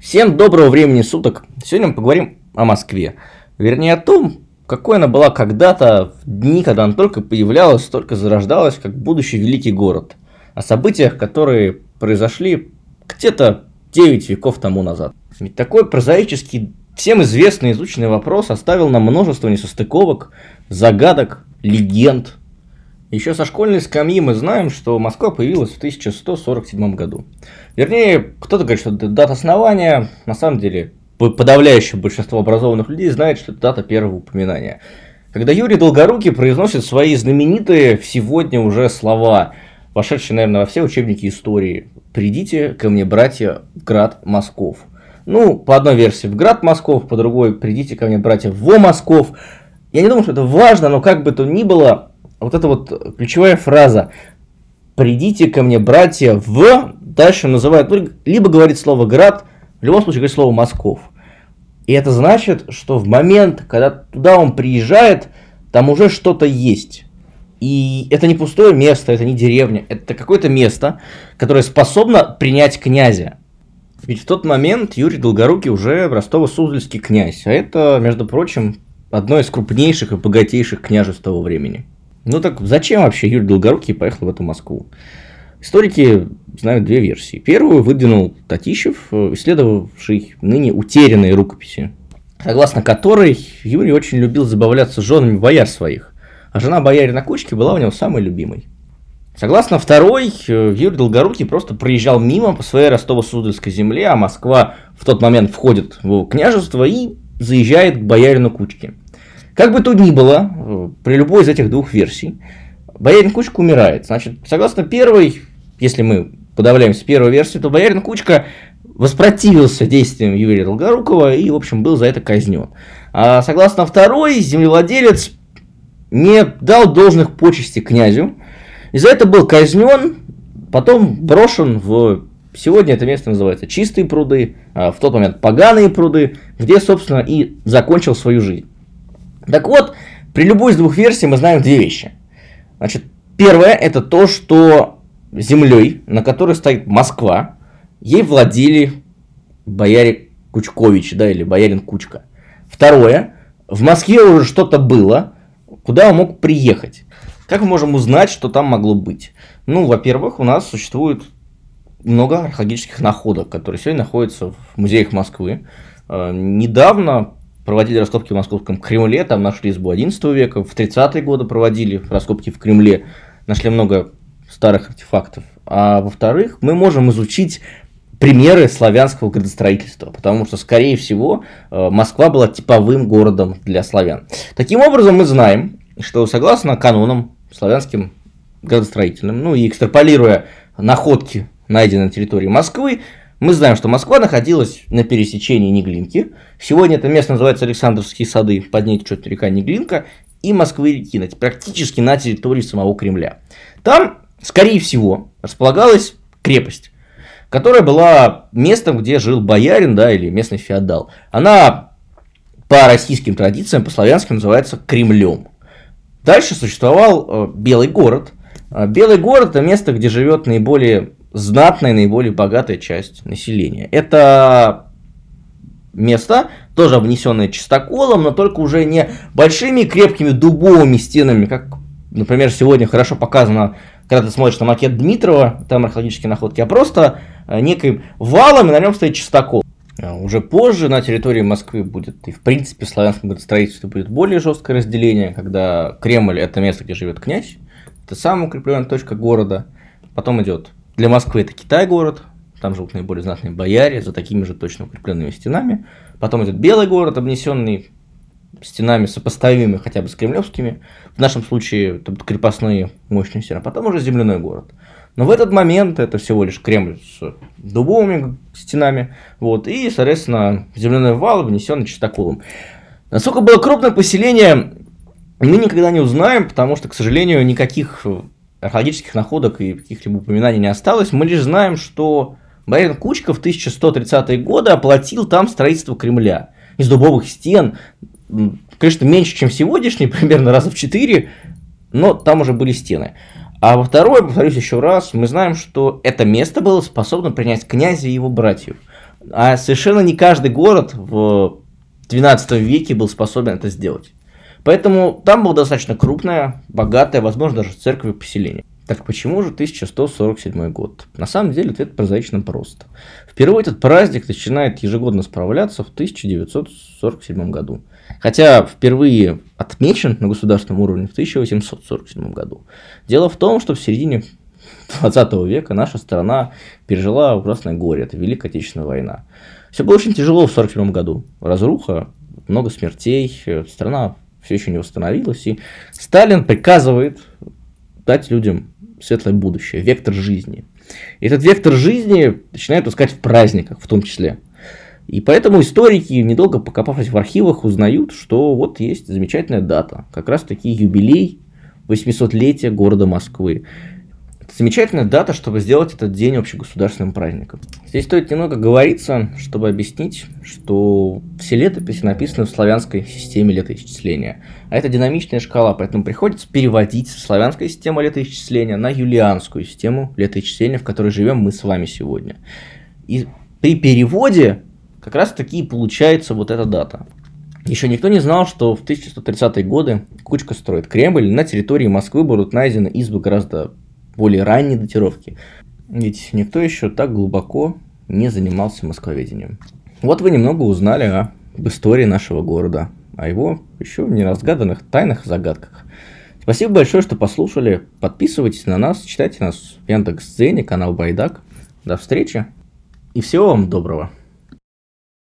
Всем доброго времени суток. Сегодня мы поговорим о Москве. Вернее, о том, какой она была когда-то в дни, когда она только появлялась, только зарождалась, как будущий великий город. О событиях, которые произошли где-то 9 веков тому назад. Ведь такой прозаический, всем известный, изученный вопрос оставил нам множество несостыковок, загадок, легенд. Еще со школьной скамьи мы знаем, что Москва появилась в 1147 году. Вернее, кто-то говорит, что это дата основания, на самом деле подавляющее большинство образованных людей знает, что это дата первого упоминания. Когда Юрий Долгорукий произносит свои знаменитые сегодня уже слова, вошедшие, наверное, во все учебники истории. «Придите ко мне, братья, в град Москов». Ну, по одной версии в град Москов, по другой «Придите ко мне, братья, во Москов». Я не думаю, что это важно, но как бы то ни было, вот эта вот ключевая фраза «Придите ко мне, братья, в...» Дальше называют, ну, либо говорит слово «град», в любом случае говорит слово «Москов». И это значит, что в момент, когда туда он приезжает, там уже что-то есть. И это не пустое место, это не деревня, это какое-то место, которое способно принять князя. Ведь в тот момент Юрий Долгорукий уже Ростово-Суздальский князь, а это, между прочим, одно из крупнейших и богатейших княжеств того времени. Ну так зачем вообще Юрий Долгорукий поехал в эту Москву? Историки знают две версии. Первую выдвинул Татищев, исследовавший ныне утерянные рукописи, согласно которой Юрий очень любил забавляться женами бояр своих, а жена боярина Кучки была у него самой любимой. Согласно второй, Юрий Долгорукий просто проезжал мимо по своей Ростово-Суздальской земле, а Москва в тот момент входит в княжество и заезжает к боярину Кучке. Как бы то ни было, при любой из этих двух версий, боярин Кучка умирает. Значит, согласно первой, если мы подавляемся первой версии, то боярин Кучка воспротивился действиям Юрия Долгорукова и, в общем, был за это казнен. А согласно второй, землевладелец не дал должных почестей князю, и за это был казнен, потом брошен в... Сегодня это место называется Чистые пруды, а в тот момент Поганые пруды, где, собственно, и закончил свою жизнь. Так вот, при любой из двух версий мы знаем две вещи. Значит, первое это то, что землей, на которой стоит Москва, ей владели бояре Кучкович, да, или боярин Кучка. Второе, в Москве уже что-то было, куда он мог приехать. Как мы можем узнать, что там могло быть? Ну, во-первых, у нас существует много археологических находок, которые сегодня находятся в музеях Москвы. Э, недавно проводили раскопки в Московском Кремле, там нашли избу XI века, в 30-е годы проводили раскопки в Кремле, нашли много старых артефактов. А во-вторых, мы можем изучить примеры славянского градостроительства, потому что, скорее всего, э, Москва была типовым городом для славян. Таким образом, мы знаем, что согласно канонам славянским градостроительным, ну и экстраполируя находки, найденные на территории Москвы, мы знаем, что Москва находилась на пересечении Неглинки. Сегодня это место называется Александровские сады, под ней течет река Неглинка, и Москвы-реки, практически на территории самого Кремля. Там, скорее всего, располагалась крепость, которая была местом, где жил боярин, да, или местный феодал. Она по российским традициям, по славянским называется Кремлем. Дальше существовал э, Белый город. Э, Белый город – это место, где живет наиболее знатная, наиболее богатая часть населения. Это место, тоже обнесенное чистоколом, но только уже не большими крепкими дубовыми стенами, как, например, сегодня хорошо показано, когда ты смотришь на макет Дмитрова, там археологические находки, а просто э, неким валом, и на нем стоит чистокол. А уже позже на территории Москвы будет, и в принципе в славянском градостроительстве будет более жесткое разделение, когда Кремль – это место, где живет князь, это самая укрепленная точка города. Потом идет для Москвы это Китай-город, там живут наиболее знатные бояре за такими же точно укрепленными стенами. Потом идет Белый город, обнесенный стенами сопоставимыми хотя бы с кремлевскими. В нашем случае это будут крепостные мощные стены. Потом уже земляной город. Но в этот момент это всего лишь Кремль с дубовыми стенами. Вот, и, соответственно, земляной вал, обнесенный чистоколом. Насколько было крупное поселение, мы никогда не узнаем, потому что, к сожалению, никаких археологических находок и каких-либо упоминаний не осталось. Мы лишь знаем, что Боярин Кучка в 1130-е годы оплатил там строительство Кремля. Из дубовых стен, конечно, меньше, чем сегодняшний, примерно раза в четыре, но там уже были стены. А во второе, повторюсь еще раз, мы знаем, что это место было способно принять князя и его братьев. А совершенно не каждый город в 12 веке был способен это сделать. Поэтому там было достаточно крупное, богатое, возможно, даже церковь поселение. Так почему же 1147 год? На самом деле ответ прозаично прост. Впервые этот праздник начинает ежегодно справляться в 1947 году. Хотя впервые отмечен на государственном уровне в 1847 году. Дело в том, что в середине 20 века наша страна пережила ужасное горе. Это Великая Отечественная война. Все было очень тяжело в 1947 году. Разруха, много смертей, страна все еще не восстановилась. И Сталин приказывает дать людям светлое будущее, вектор жизни. И этот вектор жизни начинают искать в праздниках в том числе. И поэтому историки, недолго покопавшись в архивах, узнают, что вот есть замечательная дата, как раз таки юбилей 800-летия города Москвы. Замечательная дата, чтобы сделать этот день общегосударственным праздником. Здесь стоит немного говориться, чтобы объяснить, что все летописи написаны в славянской системе летоисчисления. А это динамичная шкала, поэтому приходится переводить славянскую систему летоисчисления на юлианскую систему летоисчисления, в которой живем мы с вами сегодня. И при переводе как раз таки получается вот эта дата. Еще никто не знал, что в 1130-е годы Кучка строит Кремль, на территории Москвы будут найдены избы гораздо более ранней датировки. Ведь никто еще так глубоко не занимался москвоведением. Вот вы немного узнали о, об истории нашего города, о его еще не разгаданных тайнах и загадках. Спасибо большое, что послушали. Подписывайтесь на нас, читайте нас в Яндекс.Дзене, канал Байдак. До встречи и всего вам доброго.